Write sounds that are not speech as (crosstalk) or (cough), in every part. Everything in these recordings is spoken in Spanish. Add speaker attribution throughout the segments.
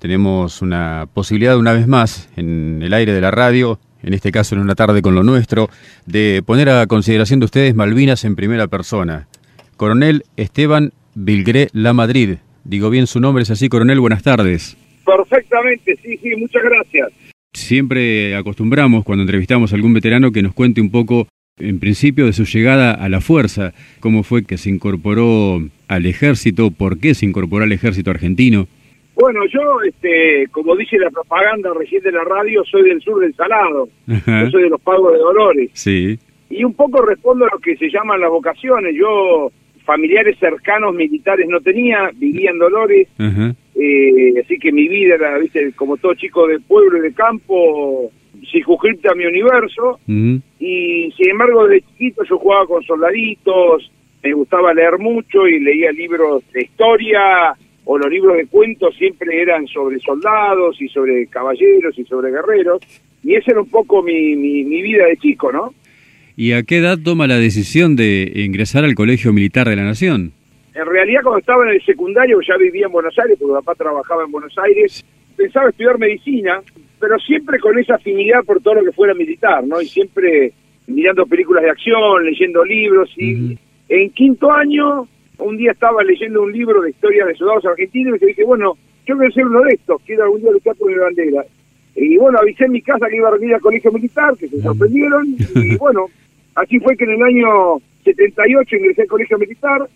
Speaker 1: tenemos una posibilidad una vez más en el aire de la radio, en este caso en una tarde con lo nuestro, de poner a consideración de ustedes Malvinas en primera persona. Coronel Esteban Vilgré La Madrid. Digo bien su nombre, es así, coronel, buenas tardes.
Speaker 2: Perfectamente, sí, sí, muchas gracias.
Speaker 1: Siempre acostumbramos cuando entrevistamos a algún veterano que nos cuente un poco, en principio, de su llegada a la fuerza, cómo fue que se incorporó al ejército, por qué se incorporó al ejército argentino.
Speaker 2: Bueno, yo, este, como dice la propaganda recién de la radio, soy del sur del Salado. Yo soy de los Pagos de Dolores.
Speaker 1: Sí.
Speaker 2: Y un poco respondo a lo que se llaman las vocaciones. Yo familiares cercanos militares no tenía, vivía en Dolores, eh, así que mi vida era, viste, como todo chico de pueblo y de campo, circunscripta a mi universo, y sin embargo de chiquito yo jugaba con soldaditos, me gustaba leer mucho y leía libros de historia, o los libros de cuentos siempre eran sobre soldados y sobre caballeros y sobre guerreros, y esa era un poco mi, mi, mi vida de chico, ¿no?
Speaker 1: ¿Y a qué edad toma la decisión de ingresar al Colegio Militar de la Nación?
Speaker 2: En realidad cuando estaba en el secundario ya vivía en Buenos Aires, porque papá trabajaba en Buenos Aires, pensaba estudiar medicina, pero siempre con esa afinidad por todo lo que fuera militar, ¿no? Y siempre mirando películas de acción, leyendo libros, y en quinto año, un día estaba leyendo un libro de historia de soldados argentinos y dije, bueno, yo quiero ser uno de estos, quiero algún día luchar por mi bandera. Y bueno, avisé en mi casa que iba a venir al colegio militar, que se sorprendieron, y (laughs) bueno, Así fue que en el año 78 ingresé al colegio militar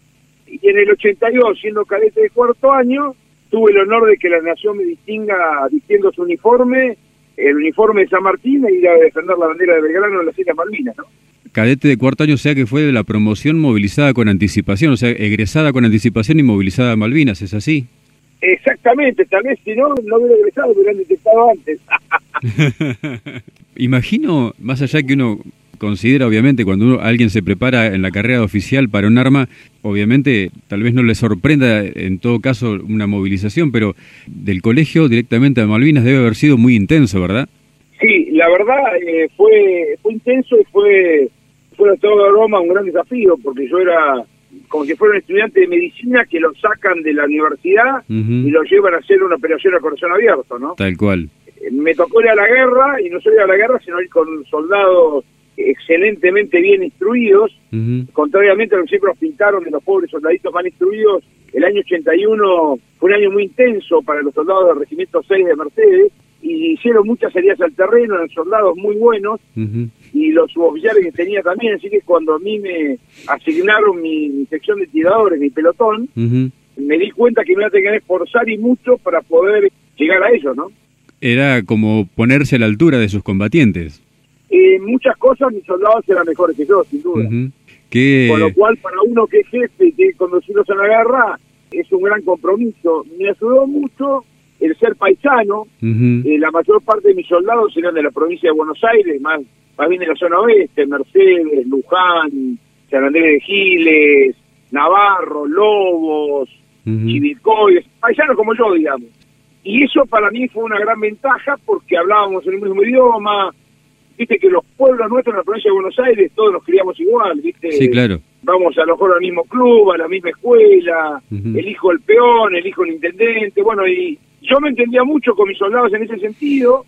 Speaker 2: y en el 82, siendo cadete de cuarto año, tuve el honor de que la nación me distinga vistiendo su uniforme, el uniforme de San Martín, e ir a defender la bandera de Belgrano en las Islas Malvinas, ¿no?
Speaker 1: Cadete de cuarto año, o sea que fue de la promoción movilizada con anticipación, o sea, egresada con anticipación y movilizada a Malvinas, ¿es así?
Speaker 2: Exactamente, tal vez si no, no hubiera egresado, me hubieran detectado antes. (laughs)
Speaker 1: Imagino, más allá que uno considera, obviamente, cuando alguien se prepara en la carrera oficial para un arma, obviamente, tal vez no le sorprenda en todo caso una movilización, pero del colegio directamente a Malvinas debe haber sido muy intenso, ¿verdad?
Speaker 2: Sí, la verdad eh, fue fue intenso y fue, fue todo Roma un gran desafío, porque yo era como si fuera un estudiante de medicina que lo sacan de la universidad y lo llevan a hacer una operación a corazón abierto, ¿no?
Speaker 1: Tal cual.
Speaker 2: Eh, me tocó ir a la guerra, y no solo ir a la guerra, sino ir con soldados excelentemente bien instruidos, contrariamente a lo que siempre nos pintaron de los pobres soldaditos mal instruidos, el año 81 fue un año muy intenso para los soldados del Regimiento 6 de Mercedes, y hicieron muchas salidas al terreno, eran soldados muy buenos, y los suboficiales que tenía también, así que cuando a mí me asignaron mi, sección de tiradores, mi pelotón, me di cuenta que me iba a tener que esforzar y mucho para poder llegar a ellos, ¿no?
Speaker 1: Era como ponerse a la altura de sus combatientes
Speaker 2: en muchas cosas mis soldados eran mejores que yo, sin duda. Con lo cual, para uno que es jefe y que conducirlos a la guerra, es un gran compromiso. Me ayudó mucho el ser paisano. Eh, la mayor parte de mis soldados eran de la provincia de Buenos Aires, más, más bien de la zona oeste, Mercedes, Luján, San Andrés de Giles, Navarro, Lobos, uh paisanos como yo, digamos. Y eso para mí fue una gran ventaja porque hablábamos el mismo idioma, viste que los pueblos nuestros en la provincia de Buenos Aires todos nos criamos igual, viste.
Speaker 1: Sí, claro.
Speaker 2: Vamos a lo mejor al mismo club, a la misma escuela, el hijo del peón, el hijo del intendente, bueno, y yo me entendía mucho con mis soldados en ese sentido,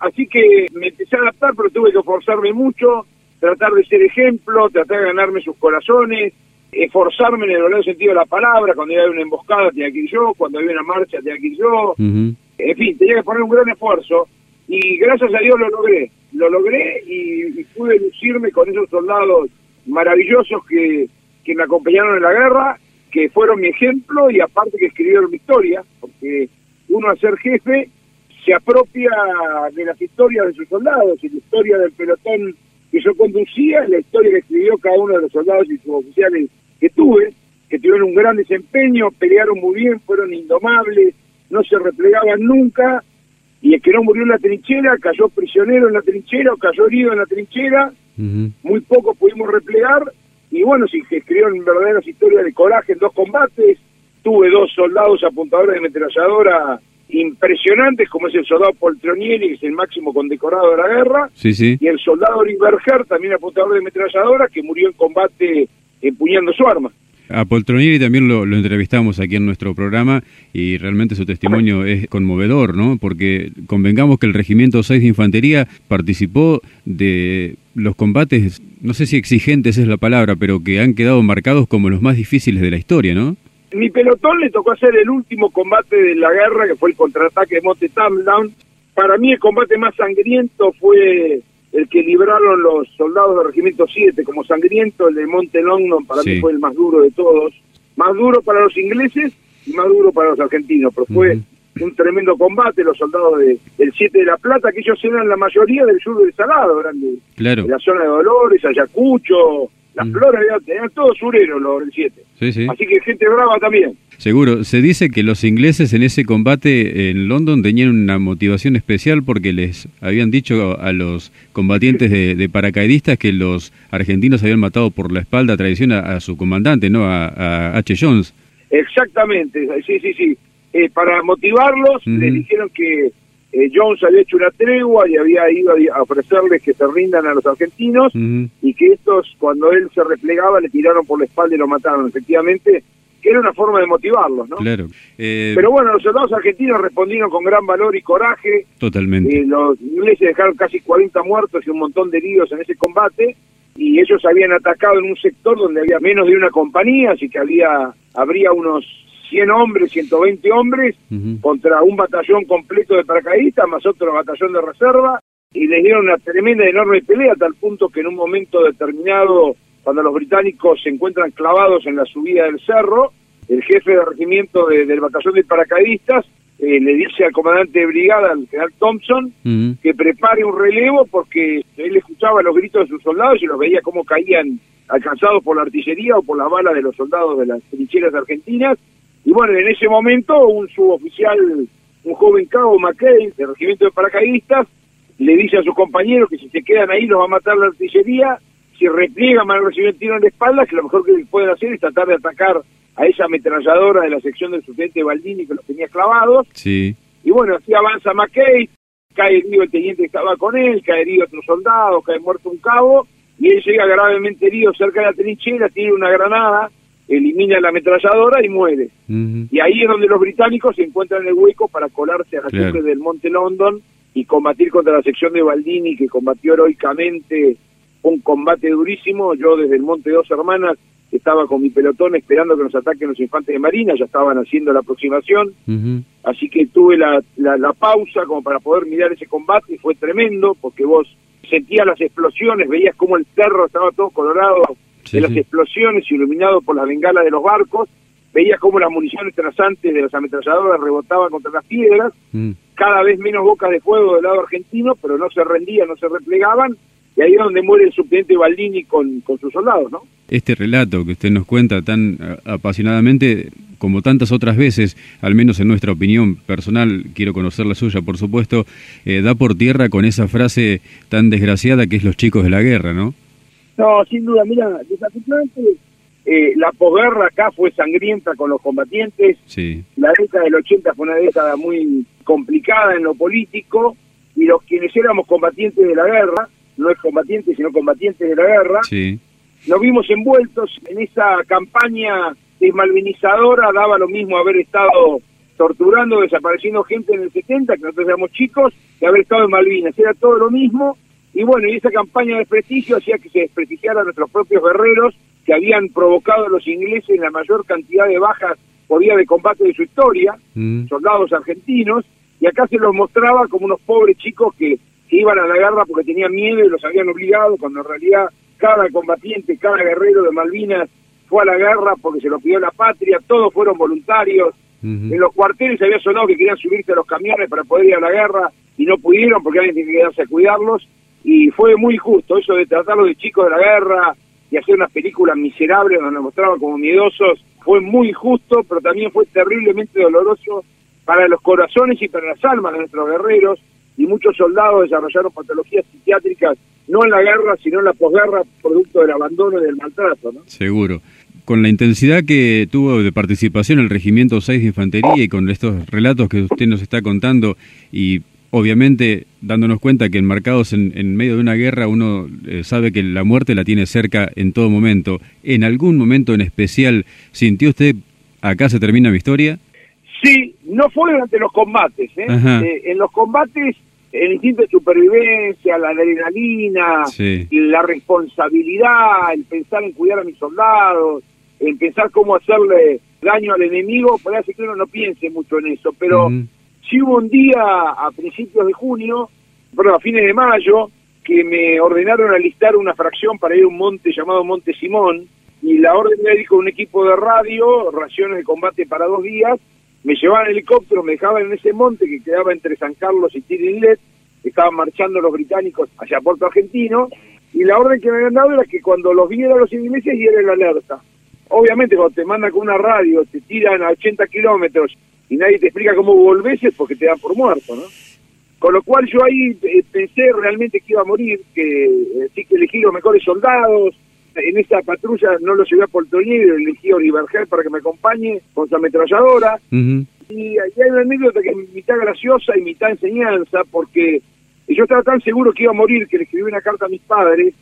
Speaker 2: así que me empecé a adaptar, pero tuve que esforzarme mucho, tratar de ser ejemplo, tratar de ganarme sus corazones, esforzarme en el verdadero sentido de la palabra, cuando había una emboscada tenía que ir yo, cuando había una marcha tenía que ir yo, en fin, tenía que poner un gran esfuerzo, y gracias a Dios lo logré lo logré y, pude lucirme con esos soldados maravillosos que, que me acompañaron en la guerra, que fueron mi ejemplo y aparte que escribieron mi historia, porque uno a ser jefe se apropia de las historias de sus soldados y la historia del pelotón que yo conducía, la historia que escribió cada uno de los soldados y sus oficiales que tuve, que tuvieron un gran desempeño, pelearon muy bien, fueron indomables, no se replegaban nunca y el que no murió en la trinchera cayó prisionero en la trinchera o cayó herido en la trinchera, muy poco pudimos replegar, y bueno, si se escribieron verdaderas historias de coraje en dos combates, tuve dos soldados apuntadores de metralladora impresionantes, como es el soldado Poltronieri, que es el máximo condecorado de la guerra, y el soldado Berger, también apuntador de metralladora, que murió en combate empuñando su arma.
Speaker 1: A Poltronieri también lo, entrevistamos aquí en nuestro programa y realmente su testimonio es conmovedor, ¿no? Porque convengamos que el Regimiento 6 de Infantería participó de los combates, no sé si exigentes es la palabra, pero que han quedado marcados como los más difíciles de la historia, ¿no?
Speaker 2: Mi pelotón le tocó hacer el último combate de la guerra, que fue el contraataque de Monte Tamdown. Para mí el combate más sangriento fue el que libraron los soldados del Regimiento 7 como sangriento, el de Monte London para mí fue el más duro de todos. Más duro para los ingleses y más duro para los argentinos, pero fue un tremendo combate, los soldados de, del 7 de La Plata, que ellos eran la mayoría del sur del Salado, grande
Speaker 1: claro.
Speaker 2: de la zona de Dolores, Ayacucho, las mm. flores, tenían todos sureros los del 7. Así que gente brava también.
Speaker 1: Seguro. Se dice que los ingleses en ese combate en London tenían una motivación especial porque les habían dicho a los combatientes de, paracaidistas que los argentinos habían matado por la espalda a traición a, su comandante, ¿no? A, H. Jones.
Speaker 2: Exactamente. Sí, sí, sí. Eh, para motivarlos, les dijeron que eh, Jones había hecho una tregua y había ido a ofrecerles que se rindan a los argentinos y que estos, cuando él se replegaba, le tiraron por la espalda y lo mataron. Efectivamente, que era una forma de motivarlos, ¿no?
Speaker 1: Claro.
Speaker 2: Eh, Pero bueno, los soldados argentinos respondieron con gran valor y coraje.
Speaker 1: Totalmente.
Speaker 2: Eh, los ingleses dejaron casi 40 muertos y un montón de heridos en ese combate y ellos habían atacado en un sector donde había menos de una compañía, así que había habría unos 100 hombres, 120 hombres, contra un batallón completo de paracaidistas, más otro batallón de reserva, y les dieron una tremenda, enorme pelea, a tal punto que en un momento determinado, cuando los británicos se encuentran clavados en la subida del cerro, el jefe de regimiento del batallón de paracaidistas eh, le dice al comandante de brigada, al general Thompson, que prepare un relevo porque él escuchaba los gritos de sus soldados y los veía cómo caían alcanzados por la artillería o por las balas de los soldados de las trincheras argentinas y bueno, en ese momento un suboficial, un joven cabo McKay, del regimiento de paracaidistas, le dice a sus compañeros que si se quedan ahí los va a matar la artillería, si repliegan van a recibir un tiro en la espalda, que lo mejor que pueden hacer es tratar de atacar a esa ametralladora de la sección del subteniente Baldini que los tenía clavados.
Speaker 1: Sí.
Speaker 2: Y bueno, así avanza McKay, cae herido el teniente que estaba con él, cae herido otro soldado, cae muerto un cabo, y él llega gravemente herido cerca de la trinchera, tiene una granada, elimina la ametralladora y muere. Y ahí es donde los británicos se encuentran en el hueco para colarse a la claro. del Monte London y combatir contra la sección de Baldini que combatió heroicamente un combate durísimo. Yo desde el Monte Dos Hermanas estaba con mi pelotón esperando que nos ataquen los infantes de Marina, ya estaban haciendo la aproximación, así que tuve la, la, pausa como para poder mirar ese combate y fue tremendo porque vos sentías las explosiones, veías como el cerro estaba todo colorado de las explosiones iluminado por las bengalas de los barcos, veía cómo las municiones trasantes de las ametralladoras rebotaban contra las piedras, mm. cada vez menos bocas de fuego del lado argentino, pero no se rendían, no se replegaban, y ahí es donde muere el subteniente Baldini con, con sus soldados, ¿no?
Speaker 1: Este relato que usted nos cuenta tan eh, apasionadamente, como tantas otras veces, al menos en nuestra opinión personal, quiero conocer la suya, por supuesto, eh, da por tierra con esa frase tan desgraciada que es los chicos de la guerra, ¿no?
Speaker 2: No, sin duda, mira, desafortunadamente eh, la posguerra acá fue sangrienta con los combatientes.
Speaker 1: Sí.
Speaker 2: La década del 80 fue una década muy complicada en lo político y los quienes éramos combatientes de la guerra, no es combatientes sino combatientes de la guerra,
Speaker 1: sí.
Speaker 2: nos vimos envueltos en esa campaña desmalvinizadora, daba lo mismo haber estado torturando, desapareciendo gente en el 70, que nosotros éramos chicos, que haber estado en Malvinas, era todo lo mismo y bueno, y esa campaña de desprestigio hacía que se desprestigiaran nuestros propios guerreros que habían provocado a los ingleses la mayor cantidad de bajas por día de combate de su historia, mm. soldados argentinos, y acá se los mostraba como unos pobres chicos que, que iban a la guerra porque tenían miedo y los habían obligado, cuando en realidad cada combatiente, cada guerrero de Malvinas fue a la guerra porque se lo pidió la patria, todos fueron voluntarios. En los cuarteles había sonado que querían subirse a los camiones para poder ir a la guerra y no pudieron porque alguien tenía que quedarse a cuidarlos y fue muy justo eso de tratarlo de chicos de la guerra y hacer unas películas miserables donde nos mostraban como miedosos, fue muy justo, pero también fue terriblemente doloroso para los corazones y para las almas de nuestros guerreros, y muchos soldados desarrollaron patologías psiquiátricas, no en la guerra, sino en la posguerra, producto del abandono y del maltrato.
Speaker 1: Seguro. Con la intensidad que tuvo de participación el Regimiento 6 de Infantería y con estos relatos que usted nos está contando y obviamente dándonos cuenta que enmarcados en, en medio de una guerra uno eh, sabe que la muerte la tiene cerca en todo momento. ¿En algún momento en especial sintió usted, acá se termina mi historia?
Speaker 2: Sí, no fue durante los combates. ¿eh? Eh, en los combates, el instinto de supervivencia, la adrenalina, la responsabilidad, el pensar en cuidar a mis soldados, en pensar cómo hacerle daño al enemigo, parece que uno no piense mucho en eso, pero sí hubo un día a principios de junio, perdón, a fines de mayo, que me ordenaron alistar una fracción para ir a un monte llamado Monte Simón, y la orden me dijo un equipo de radio, raciones de combate para dos días, me llevaban helicóptero, me dejaban en ese monte que quedaba entre San Carlos y Tirinlet, estaban marchando los británicos hacia Puerto Argentino, y la orden que me habían dado era que cuando los vieran los ingleses dieran la alerta. Obviamente cuando te mandan con una radio, te tiran a 80 kilómetros y nadie te explica cómo volvés es porque te dan por muerto, ¿no? Con lo cual yo ahí eh, pensé realmente que iba a morir, que eh, sí que elegí los mejores soldados, en esa patrulla no lo llevé a Poltonier, elegí a Oliver para que me acompañe con su ametralladora. Y ahí hay una anécdota que es mitad graciosa y mitad enseñanza, porque yo estaba tan seguro que iba a morir que le escribí una carta a mis padres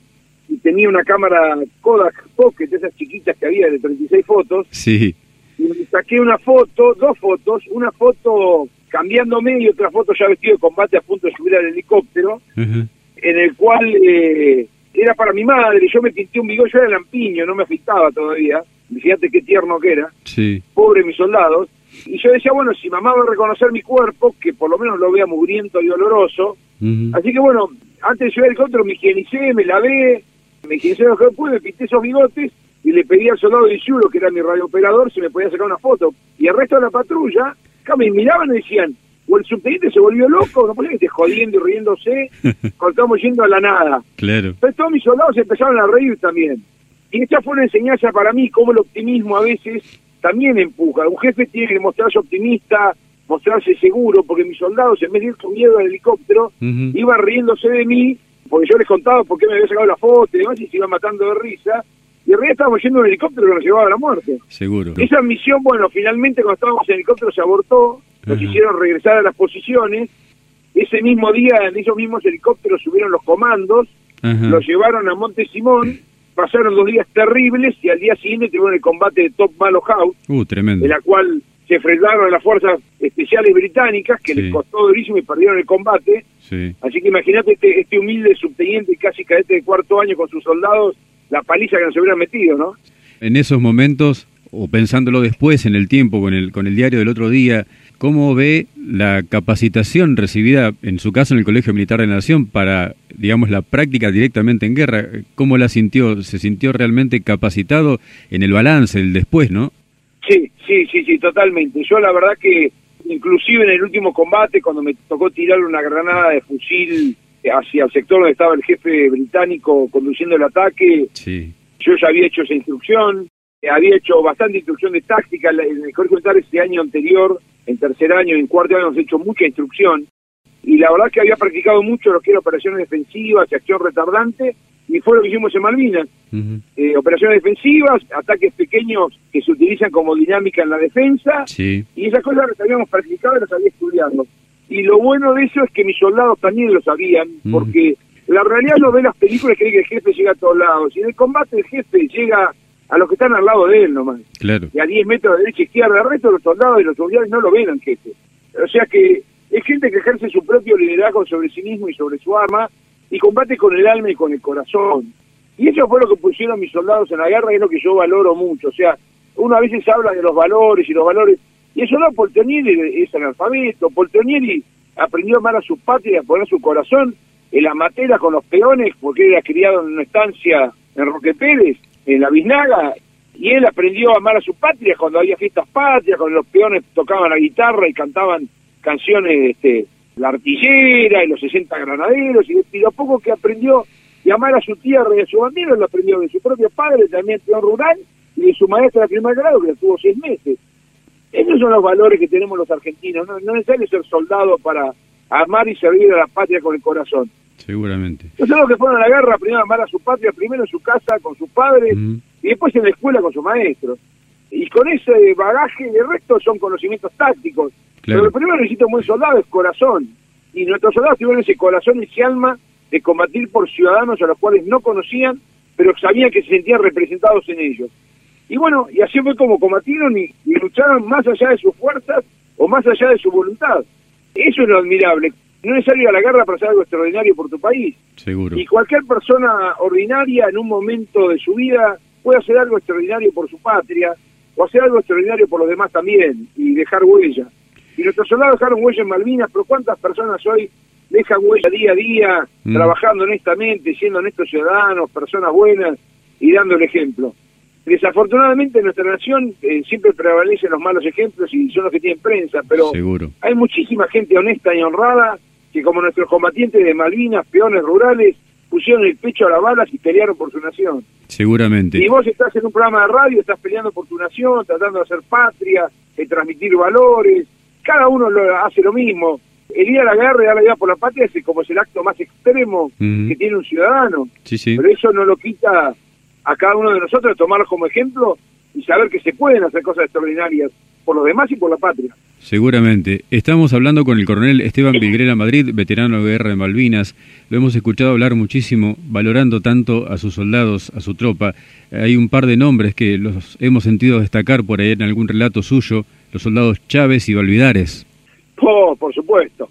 Speaker 2: y tenía una cámara Kodak Pocket, esas chiquitas que había de 36 fotos.
Speaker 1: Sí
Speaker 2: y saqué una foto, dos fotos, una foto cambiándome y otra foto ya vestido de combate a punto de subir al helicóptero, en el cual eh, era para mi madre, yo me pinté un bigote, yo era lampiño, no me afectaba todavía, fíjate qué tierno que era,
Speaker 1: sí.
Speaker 2: pobre mis soldados, y yo decía, bueno, si mamá va a reconocer mi cuerpo, que por lo menos lo vea mugriento y doloroso, así que bueno, antes de subir al helicóptero me higienicé, me lavé, me higienicé lo que pude, me pinté esos bigotes, y le pedí al soldado de Isuro, que era mi radiooperador, si me podía sacar una foto. Y el resto de la patrulla, acá me miraban y decían, o el subteniente se volvió loco, no podía que esté jodiendo y riéndose, (laughs) cuando estamos yendo a la nada.
Speaker 1: Claro.
Speaker 2: Entonces todos mis soldados empezaron a reír también. Y esta fue una enseñanza para mí, cómo el optimismo a veces también empuja. Un jefe tiene que mostrarse optimista, mostrarse seguro, porque mis soldados, en vez de ir con miedo al helicóptero, iban riéndose de mí, porque yo les contaba por qué me había sacado la foto y demás, y se iban matando de risa y en realidad estábamos yendo en un helicóptero que nos llevaba a la muerte.
Speaker 1: Seguro.
Speaker 2: Esa misión, bueno, finalmente cuando estábamos en el helicóptero se abortó, nos hicieron regresar a las posiciones. Ese mismo día, en esos mismos helicópteros subieron los comandos, los llevaron a Monte Simón, pasaron dos días terribles y al día siguiente tuvieron el combate de Top Malo House,
Speaker 1: uh, tremendo.
Speaker 2: en la cual se enfrentaron a las fuerzas especiales británicas, que les costó durísimo y perdieron el combate. Así que imagínate este, este humilde subteniente y casi cadete de cuarto año con sus soldados la paliza que nos hubieran metido, ¿no?
Speaker 1: En esos momentos, o pensándolo después en el tiempo, con el, con el diario del otro día, ¿cómo ve la capacitación recibida, en su caso, en el Colegio Militar de la Nación, para, digamos, la práctica directamente en guerra? ¿Cómo la sintió? ¿Se sintió realmente capacitado en el balance, el después, no?
Speaker 2: Sí, sí, sí, sí, totalmente. Yo la verdad que, inclusive en el último combate, cuando me tocó tirar una granada de fusil hacia el sector donde estaba el jefe británico conduciendo el ataque. Yo ya había hecho esa instrucción, había hecho bastante instrucción de táctica en el Colegio Militar ese año anterior, en tercer año, en cuarto año hemos hecho mucha instrucción y la verdad que había practicado mucho lo que era operaciones defensivas y acción retardante y fue lo que hicimos en Malvinas. Eh, operaciones defensivas, ataques pequeños que se utilizan como dinámica en la defensa y esas cosas las habíamos practicado y las había estudiado. Y lo bueno de eso es que mis soldados también lo sabían, porque la realidad no ve las películas que que el jefe llega a todos lados. Y en el combate el jefe llega a los que están al lado de él nomás.
Speaker 1: Claro.
Speaker 2: Y a 10 metros de derecha e izquierda. El resto de los soldados y los soldados no lo ven al jefe. O sea que es gente que ejerce su propio liderazgo sobre sí mismo y sobre su arma y combate con el alma y con el corazón. Y eso fue lo que pusieron mis soldados en la guerra y es lo que yo valoro mucho. O sea, uno a veces habla de los valores y los valores y eso no, Poltonieri es analfabeto. Poltonieri aprendió a amar a su patria y a poner su corazón en la matera con los peones, porque era criado en una estancia en Roque Pérez, en la Biznaga, y él aprendió a amar a su patria cuando había fiestas patrias, cuando los peones tocaban la guitarra y cantaban canciones, este, la artillera y los 60 granaderos, y, y lo poco que aprendió de amar a su tierra y a su bandera lo aprendió de su propio padre, también peón rural, y de su maestra de primer grado, que tuvo seis meses. Esos son los valores que tenemos los argentinos. No, no es necesario ser soldado para amar y servir a la patria con el corazón.
Speaker 1: Seguramente.
Speaker 2: Los que fueron a la guerra, primero amar a su patria, primero en su casa con sus padres y después en la escuela con sus maestros. Y con ese bagaje, de resto son conocimientos tácticos. Pero lo primero que necesita un buen soldado es corazón. y nuestros soldados tuvieron ese corazón y ese alma de combatir por ciudadanos a los cuales no conocían, pero sabían que se sentían representados en ellos. Y bueno, y así fue como combatieron y, lucharon más allá de sus fuerzas o más allá de su voluntad. Eso es lo admirable. No es salir a la guerra para hacer algo extraordinario por tu país.
Speaker 1: Seguro.
Speaker 2: Y cualquier persona ordinaria en un momento de su vida puede hacer algo extraordinario por su patria o hacer algo extraordinario por los demás también y dejar huella. Y nuestros soldados dejaron huella en Malvinas, pero ¿cuántas personas hoy dejan huella día a día, mm. trabajando honestamente, siendo honestos ciudadanos, personas buenas y dando el ejemplo? Desafortunadamente en nuestra nación eh, siempre prevalecen los malos ejemplos y son los que tienen prensa, pero hay muchísima gente honesta y honrada que como nuestros combatientes de Malvinas, peones rurales, pusieron el pecho a las balas y pelearon por su nación.
Speaker 1: Seguramente.
Speaker 2: Y vos estás en un programa de radio, estás peleando por tu nación, tratando de hacer patria, de transmitir valores, cada uno lo, hace lo mismo. El ir a la guerra y dar la vida por la patria es como es el acto más extremo que tiene un ciudadano.
Speaker 1: Sí, sí.
Speaker 2: Pero eso no lo quita a cada uno de nosotros tomarlo como ejemplo y saber que se pueden hacer cosas extraordinarias por los demás y por la patria.
Speaker 1: Seguramente. Estamos hablando con el coronel Esteban Vigrera Madrid, veterano de guerra de Malvinas. Lo hemos escuchado hablar muchísimo, valorando tanto a sus soldados, a su tropa. Hay un par de nombres que los hemos sentido destacar por ahí en algún relato suyo, los soldados Chávez y Valvidares.
Speaker 2: Oh, por supuesto.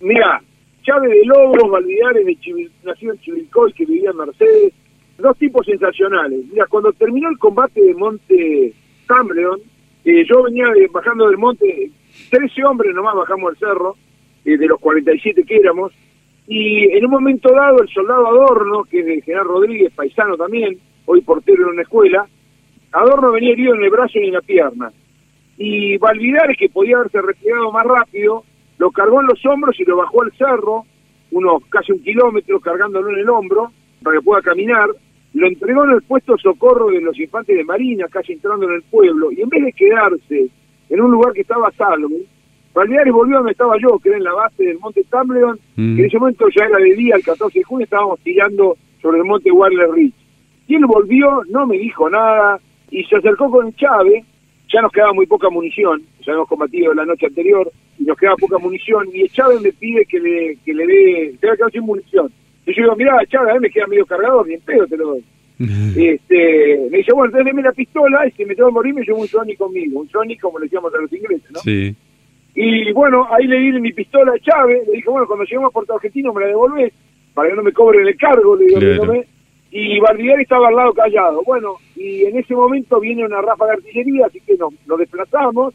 Speaker 2: Mira, Chávez de Lobos, Valvidares de Chivil, nacido en Chivilcoy, que vivía en Mercedes, dos tipos sensacionales. Mira, cuando terminó el combate de Monte Cambreon, eh, yo venía bajando del monte, 13 hombres nomás bajamos el cerro, eh, de los 47 que éramos, y en un momento dado el soldado Adorno, que es de General Rodríguez, paisano también, hoy portero en una escuela, Adorno venía herido en el brazo y en la pierna. Y Valvidares, que podía haberse retirado más rápido, lo cargó en los hombros y lo bajó al cerro, unos casi un kilómetro cargándolo en el hombro, para que pueda caminar, lo entregó en el puesto socorro de los infantes de Marina, casi entrando en el pueblo, y en vez de quedarse en un lugar que estaba salvo, Valdiares volvió donde estaba yo, que era en la base del monte Tambleon, mm. que en ese momento ya era de día, el 14 de junio, estábamos tirando sobre el monte Warler Ridge. Y él volvió, no me dijo nada, y se acercó con Chávez, ya nos quedaba muy poca munición, ya hemos combatido la noche anterior, y nos quedaba poca munición, y Chávez me pide que le, que le dé, se quedado sin munición. Y yo digo, mirá, Chávez, a mí me queda medio cargado, bien pedo te lo doy. este, me dice, bueno, entonces deme la pistola y si me tengo que morir me llevo un Sony conmigo, un Sony como le decíamos a los ingleses, ¿no?
Speaker 1: Sí.
Speaker 2: Y bueno, ahí le di mi pistola a Chávez, le dije, bueno, cuando lleguemos a Puerto Argentino me la devolvés, para que no me cobren el cargo, le digo, y Bardier estaba al lado callado. Bueno, y en ese momento viene una ráfaga de artillería, así que nos, nos desplazamos,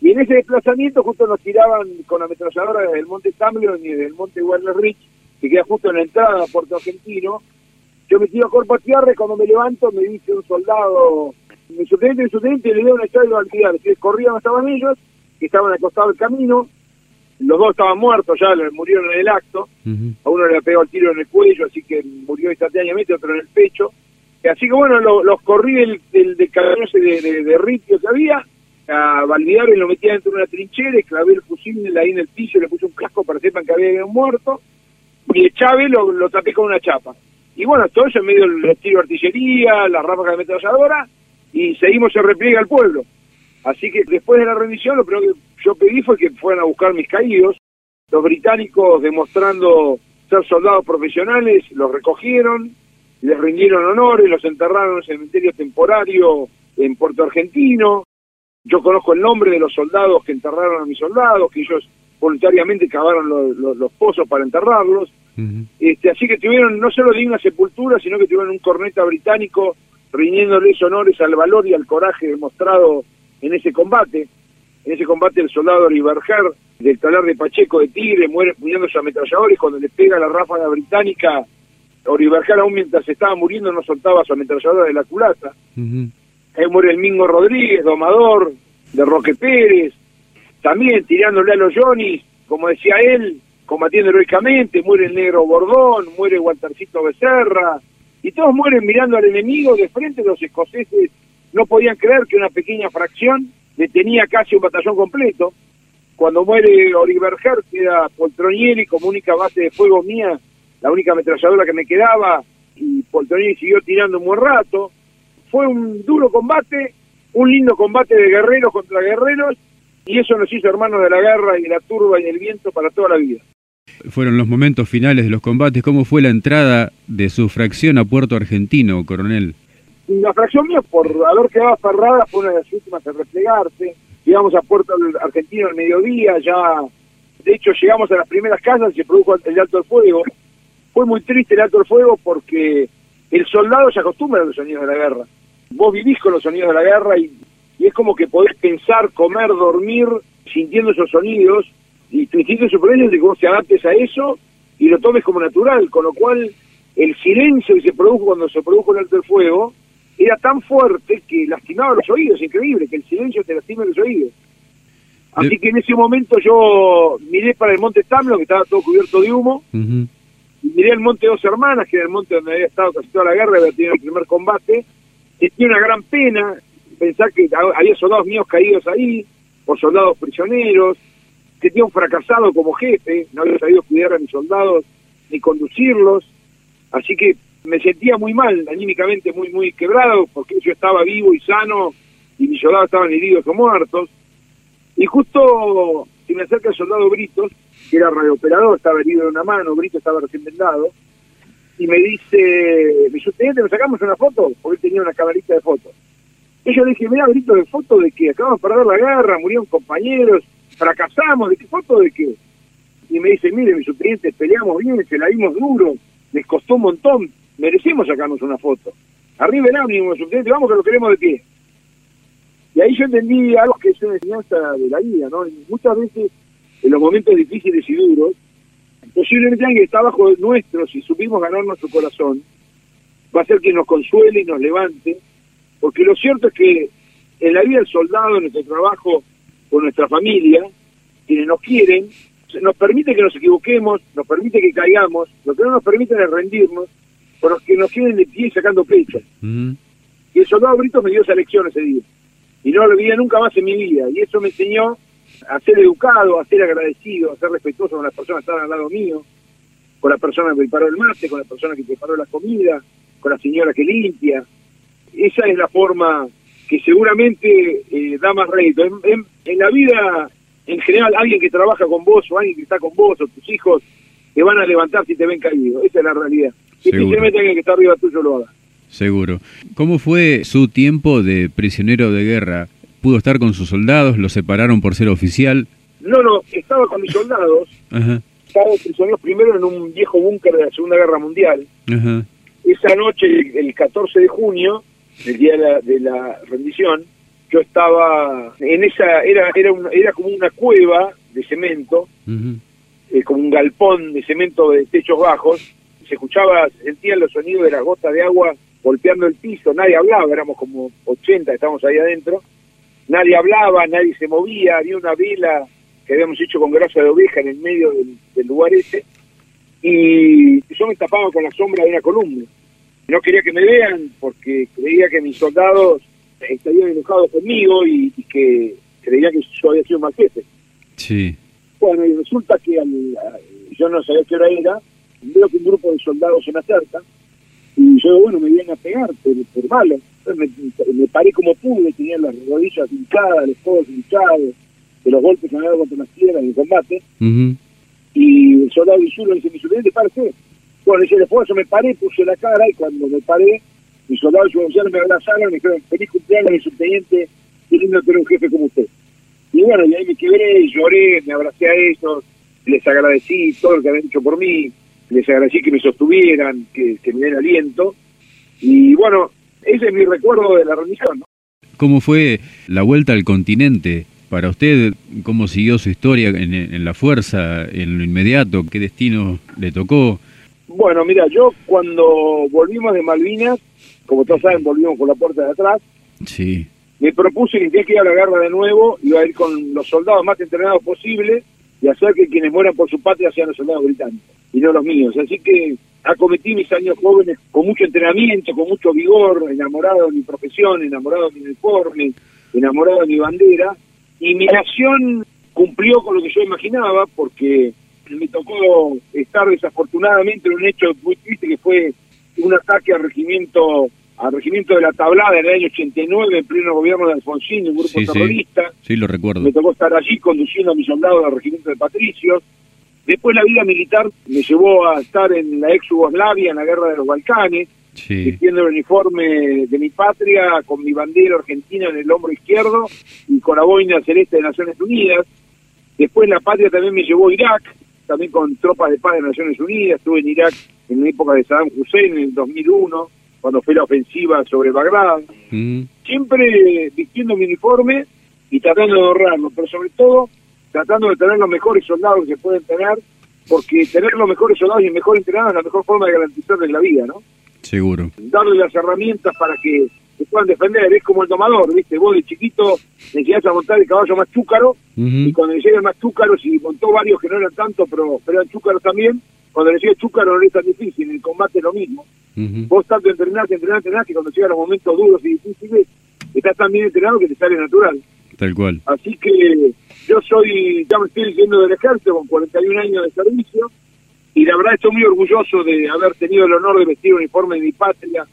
Speaker 2: y en ese desplazamiento justo nos tiraban con ametralladora desde el monte Tamblion y desde el monte Warner Ridge, que queda justo en la entrada a Puerto Argentino. Yo me tiro a cuerpo a tierra y cuando me levanto me dice un soldado, mi subteniente, mi subteniente, le dio una llave de que corrían estaban ellos, que estaban acostados del camino, los dos estaban muertos ya, murieron en el acto, a uno le pegó el tiro en el cuello, así que murió instantáneamente, otro en el pecho, así que bueno, los corrí del, del, de, de, de, ritio que había, a Valvidares lo metía dentro de una trinchera, clavé el fusil ahí en el piso, le puse un casco para que sepan que había un muerto, y Chávez lo, lo tapé con una chapa. Y bueno, todo eso en medio del tiro de artillería, la ráfaga de ametralladora, y seguimos el repliegue al pueblo. Así que después de la rendición, lo primero que yo pedí fue que fueran a buscar mis caídos. Los británicos, demostrando ser soldados profesionales, los recogieron, les rindieron honores, los enterraron en el cementerio temporario en Puerto Argentino. Yo conozco el nombre de los soldados que enterraron a mis soldados, que ellos voluntariamente cavaron los, pozos para enterrarlos. este, así que tuvieron no solo digna sepultura, sino que tuvieron un corneta británico rindiéndoles honores al valor y al coraje demostrado en ese combate. En ese combate el soldado Oliverger del talar de Pacheco de Tigre muere cuidando sus ametralladores cuando le pega la ráfaga británica. Oliverger aún mientras estaba muriendo no soltaba su ametralladora de la culata. Ahí muere el Mingo Rodríguez, domador de Roque Pérez, también tirándole a los Johnny, como decía él, combatiendo heroicamente, muere el negro Bordón, muere Waltercito Becerra, y todos mueren mirando al enemigo de frente, los escoceses no podían creer que una pequeña fracción detenía casi un batallón completo. Cuando muere Oliver Herr, queda Poltronieri como única base de fuego mía, la única ametralladora que me quedaba, y Poltronieri siguió tirando un buen rato. Fue un duro combate, un lindo combate de guerreros contra guerreros, y eso nos hizo hermanos de la guerra y de la turba y del viento para toda la vida.
Speaker 1: fueron los momentos finales de los combates. ¿Cómo fue la entrada de su fracción a Puerto Argentino, coronel?
Speaker 2: La fracción mía, por haber quedado cerrada, fue una de las últimas a replegarse. Llegamos a Puerto Argentino al mediodía, ya... De hecho, llegamos a las primeras casas y se produjo el alto del fuego. Fue muy triste el alto del fuego porque el soldado se acostumbra a los sonidos de la guerra. Vos vivís con los sonidos de la guerra y, y es como que podés pensar, comer, dormir sintiendo esos sonidos y tu instinto de supervivencia es de que vos te adaptes a eso y lo tomes como natural, con lo cual el silencio que se produjo cuando se produjo el alto del fuego era tan fuerte que lastimaba los oídos, increíble, que el silencio te lastima los oídos. Así que en ese momento yo miré para el monte Tamlo, que estaba todo cubierto de humo, y miré el monte Dos Hermanas, que era el monte donde había estado casi toda la guerra, había tenido el primer combate, sentí una gran pena pensar que había soldados míos caídos ahí, por soldados prisioneros, que tenía un fracasado como jefe, no había sabido cuidar a mis soldados ni conducirlos, así que me sentía muy mal, anímicamente muy, muy quebrado, porque yo estaba vivo y sano y mis soldados estaban heridos o muertos. Y justo se me acerca el soldado Brito, que era radiooperador, estaba herido en una mano, Brito estaba recién vendado, y me dice, mi subteniente, ¿nos sacamos una foto? Porque él tenía una camarita de fotos. Y yo dije, mira, Brito, de foto de que acabamos de perder la guerra, murieron compañeros, fracasamos, ¿de qué foto de qué? Y me dice, mire, mi subteniente, peleamos bien, se la dimos duro, les costó un montón, merecemos sacarnos una foto. Arriba el ánimo, subteniente, vamos que lo queremos de pie. Y ahí yo entendí algo que es una enseñanza de la vida, ¿no? muchas veces, en los momentos difíciles y duros, posiblemente alguien que está abajo de nuestro, si supimos ganar nuestro corazón, va a ser quien nos consuele y nos levante, porque lo cierto es que en la vida del soldado, en nuestro trabajo, con nuestra familia, quienes nos quieren, nos permite que nos equivoquemos, nos permite que caigamos, lo que no nos permite es rendirnos, por los que nos quieren de pie sacando pecho. Y el soldado Brito me dio esa lección ese día. Y no lo olvidé nunca más en mi vida. Y eso me enseñó a ser educado, a ser agradecido, a ser respetuoso con las personas que estaban al lado mío, con la persona que preparó el mate, con la persona que preparó la comida, con la señora que limpia. Esa es la forma que seguramente eh, da más rédito. En, en, la vida, en general, alguien que trabaja con vos o alguien que está con vos o tus hijos te van a levantar si te ven caído. Esa es la realidad. Especialmente alguien que está arriba tuyo lo haga.
Speaker 1: Seguro. ¿Cómo fue su tiempo de prisionero de guerra? ¿Pudo estar con sus soldados? ¿Lo separaron por ser oficial?
Speaker 2: No, no, estaba con mis soldados. Ajá. Estaba prisionero primero en un viejo búnker de la Segunda Guerra Mundial. Ajá. Esa noche, el 14 de junio, el día de la, rendición, yo estaba en esa, era, era, era como una cueva de cemento, eh, como un galpón de cemento de techos bajos, se escuchaba, se sentían los sonidos de las gotas de agua golpeando el piso, nadie hablaba, éramos como 80, estábamos ahí adentro, nadie hablaba, nadie se movía, había una vela que habíamos hecho con grasa de oveja en el medio del, del lugar ese, y yo me tapaba con la sombra de una columna. No quería que me vean porque creía que mis soldados estarían enojados conmigo y, que creía que yo había sido mal jefe.
Speaker 1: Sí.
Speaker 2: Bueno, y resulta que yo no sabía qué hora era, veo que un grupo de soldados se me acerca y yo, bueno, me vienen a pegar por, por malo. me, paré como pude, tenía las rodillas hinchadas, los codos hinchados, de los golpes que me dado contra las piedras en el combate. Y el soldado Isuro dice, mi superior, parece bueno, ese esfuerzo me paré, puse la cara y cuando me paré, mis soldados y me abrazaron y me dijeron, feliz cumpleaños, mi subteniente, qué lindo tener un jefe como usted. Y bueno, y ahí me quebré, lloré, me abracé a ellos, les agradecí todo lo que habían hecho por mí, les agradecí que me sostuvieran, que, me den aliento. Y bueno, ese es mi recuerdo de la. ¿no?
Speaker 1: ¿Cómo fue la vuelta al continente? Para usted, ¿cómo siguió su historia en la fuerza, en lo inmediato? ¿Qué destino le tocó?
Speaker 2: Bueno, mira, yo cuando volvimos de Malvinas, como todos saben, volvimos por la puerta de atrás.
Speaker 1: Sí.
Speaker 2: Me propuse que que ir a la guerra de nuevo, iba a ir con los soldados más entrenados posible y hacer que quienes mueran por su patria sean los soldados británicos y no los míos. Así que acometí mis años jóvenes con mucho entrenamiento, con mucho vigor, enamorado de mi profesión, enamorado de mi uniforme, enamorado de mi bandera. Y mi nación cumplió con lo que yo imaginaba, porque me tocó estar desafortunadamente en un hecho muy triste que fue un ataque al regimiento al regimiento de la Tablada en el año 89 en pleno gobierno de Alfonsín, un grupo terrorista.
Speaker 1: Sí. lo recuerdo.
Speaker 2: Me tocó estar allí conduciendo a mis soldados al regimiento de Patricios. Después la vida militar me llevó a estar en la ex Yugoslavia, en la guerra de los Balcanes, vistiendo el uniforme de mi patria, con mi bandera argentina en el hombro izquierdo y con la boina celeste de Naciones Unidas. Después la patria también me llevó a Irak, también con tropas de paz de Naciones Unidas. Estuve en Irak en la época de Saddam Hussein, en el 2001, cuando fue la ofensiva sobre Bagdad. Mm. Siempre vistiendo mi uniforme y tratando de ahorrarlo, pero sobre todo tratando de tener los mejores soldados que se pueden tener, porque tener los mejores soldados y mejor entrenados es la mejor forma de garantizarles la vida, ¿no?
Speaker 1: Seguro.
Speaker 2: Darle las herramientas para que se puedan defender, es como el domador, ¿viste? Vos de chiquito necesitas a montar el caballo más chúcaro, y cuando le llega el más chúcaro, si montó varios que no eran tanto, pero, pero eran chúcaros también, cuando le llega el chúcaro no es tan difícil, en el combate es lo mismo. Vos tanto entrenás, entrenás, entrenás, que cuando llegan los momentos duros y difíciles, estás tan bien entrenado que te sale natural.
Speaker 1: Tal cual.
Speaker 2: Así que yo soy, ya me estoy diciendo del ejército con 41 años de servicio y la verdad estoy muy orgulloso de haber tenido el honor de vestir el uniforme de mi patria,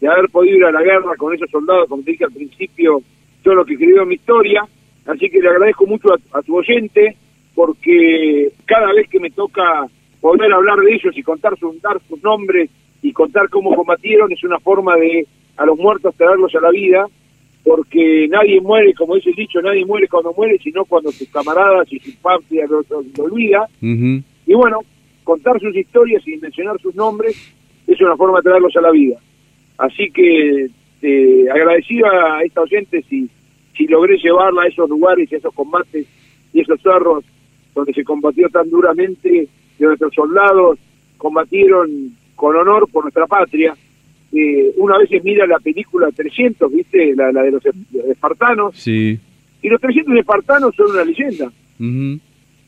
Speaker 2: de haber podido ir a la guerra con esos soldados, como te dije al principio, todo lo que escribió en mi historia. Así que le agradezco mucho a, tu oyente porque cada vez que me toca poder hablar de ellos y contar sus, dar sus nombres y contar cómo combatieron es una forma de a los muertos traerlos a la vida porque nadie muere, como dice el dicho, nadie muere cuando muere, sino cuando sus camaradas y sus patria lo, lo, olvida. Y bueno, contar sus historias y mencionar sus nombres es una forma de traerlos a la vida. Así que eh, agradecido a esta oyente si, si logré llevarla a esos lugares, a esos combates y esos cerros donde se combatió tan duramente, que nuestros soldados combatieron con honor por nuestra patria eh, una veces mira la película 300, ¿viste? La, de los espartanos.
Speaker 1: Sí.
Speaker 2: Y los 300 espartanos son una leyenda.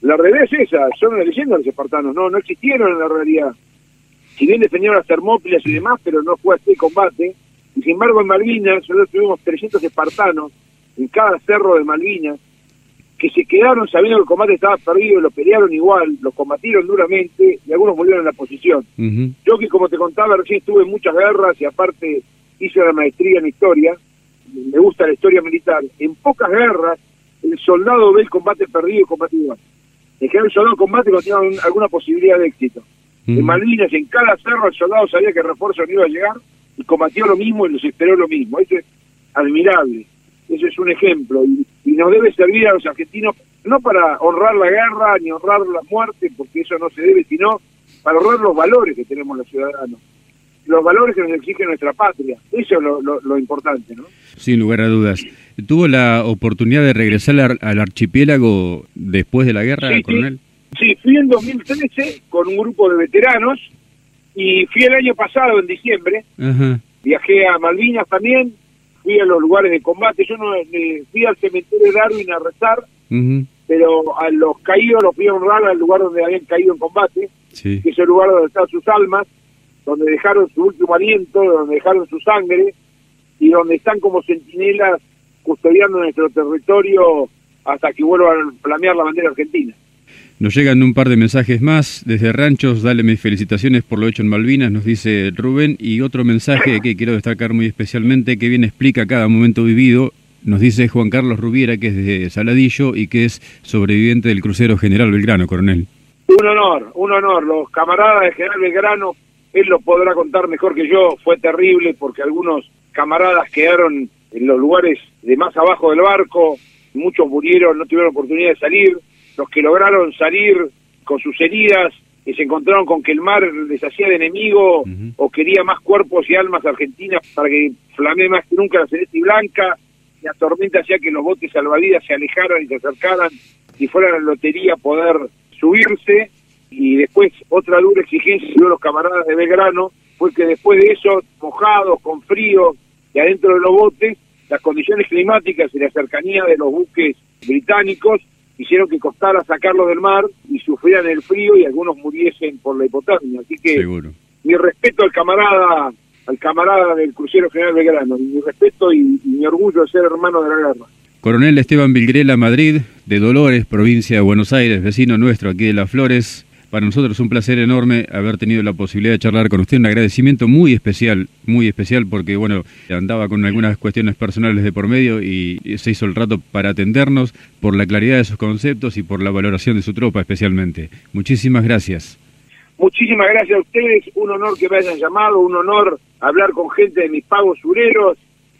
Speaker 2: La realidad es esa, son una leyenda los espartanos, no no existieron en la realidad. Si bien defendieron las termópilas y demás, pero no fue este combate. Y sin embargo en Malvinas nosotros tuvimos 300 espartanos en cada cerro de Malvinas que se quedaron sabiendo que el combate estaba perdido, lo pelearon igual, lo combatieron duramente y algunos murieron en la posición. Yo que como te contaba recién estuve en muchas guerras y aparte hice la maestría en historia, me gusta la historia militar, en pocas guerras el soldado ve el combate perdido y combate igual. En general el soldado combate cuando tiene alguna posibilidad de éxito. En Malvinas, en cada cerro el soldado sabía que el refuerzo no iba a llegar y combatió lo mismo y los esperó lo mismo. Eso es admirable. Eso es un ejemplo y, nos debe servir a los argentinos no para honrar la guerra ni honrar la muerte, porque eso no se debe, sino para honrar los valores que tenemos los ciudadanos, los valores que nos exige nuestra patria. Eso es lo, importante, ¿no?
Speaker 1: Sin lugar a dudas. ¿Tuvo la oportunidad de regresar al, archipiélago después de la guerra, coronel?
Speaker 2: Sí. Fui en 2013 con un grupo de veteranos y fui el año pasado, en diciembre. Viajé a Malvinas también, fui a los lugares de combate, yo no eh, fui al cementerio de Darwin a rezar, pero a los caídos los fui a honrar al lugar donde habían caído en combate, que es el lugar donde están sus almas, donde dejaron su último aliento, donde dejaron su sangre, y donde están como centinelas custodiando nuestro territorio hasta que vuelvan a flamear la bandera argentina.
Speaker 1: Nos llegan un par de mensajes más desde Ranchos. Dale mis felicitaciones por lo hecho en Malvinas, nos dice Rubén. Y otro mensaje que quiero destacar muy especialmente, que bien explica cada momento vivido. Nos dice Juan Carlos Rubiera, que es de Saladillo y que es sobreviviente del crucero General Belgrano, coronel.
Speaker 2: Un honor, un honor. Los camaradas de General Belgrano, él lo podrá contar mejor que yo. Fue terrible porque algunos camaradas quedaron en los lugares de más abajo del barco, muchos murieron, no tuvieron oportunidad de salir los que lograron salir con sus heridas y se encontraron con que el mar les hacía de enemigo o quería más cuerpos y almas argentinas para que flamee más que nunca la celeste y blanca. La tormenta hacía que los botes salvavidas se alejaran y se acercaran y fueran a la lotería poder subirse. Y después otra dura exigencia de los camaradas de Belgrano fue que después de eso, mojados, con frío y adentro de los botes, las condiciones climáticas y la cercanía de los buques británicos hicieron que costara sacarlo del mar y sufrieran el frío y algunos muriesen por la hipotermia. Así que mi respeto al camarada, al camarada del crucero General Belgrano, mi respeto y, mi orgullo de ser hermano de la guerra.
Speaker 1: Coronel Esteban Vilgrela Madrid, de Dolores, provincia de Buenos Aires, vecino nuestro aquí de Las Flores. Para nosotros es un placer enorme haber tenido la posibilidad de charlar con usted. Un agradecimiento muy especial, muy especial, porque bueno, andaba con algunas cuestiones personales de por medio y se hizo el rato para atendernos por la claridad de sus conceptos y por la valoración de su tropa especialmente. Muchísimas gracias.
Speaker 2: Muchísimas gracias a ustedes, un honor que me hayan llamado, un honor hablar con gente de mis pagos sureros.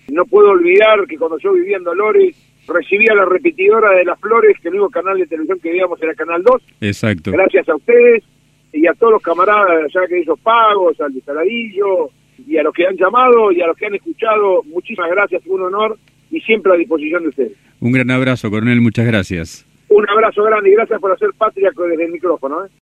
Speaker 2: No puedo olvidar que cuando yo vivía en Dolores, recibía la repetidora de las flores, que el único canal de televisión que veíamos era Canal 2.
Speaker 1: Exacto.
Speaker 2: Gracias a ustedes y a todos los camaradas ya que esos pagos, al de Saladillo, y a los que han llamado y a los que han escuchado, muchísimas gracias, un honor y siempre a disposición de ustedes.
Speaker 1: Un gran abrazo, coronel, muchas gracias.
Speaker 2: Un abrazo grande y gracias por hacer patria desde el micrófono. ¿eh?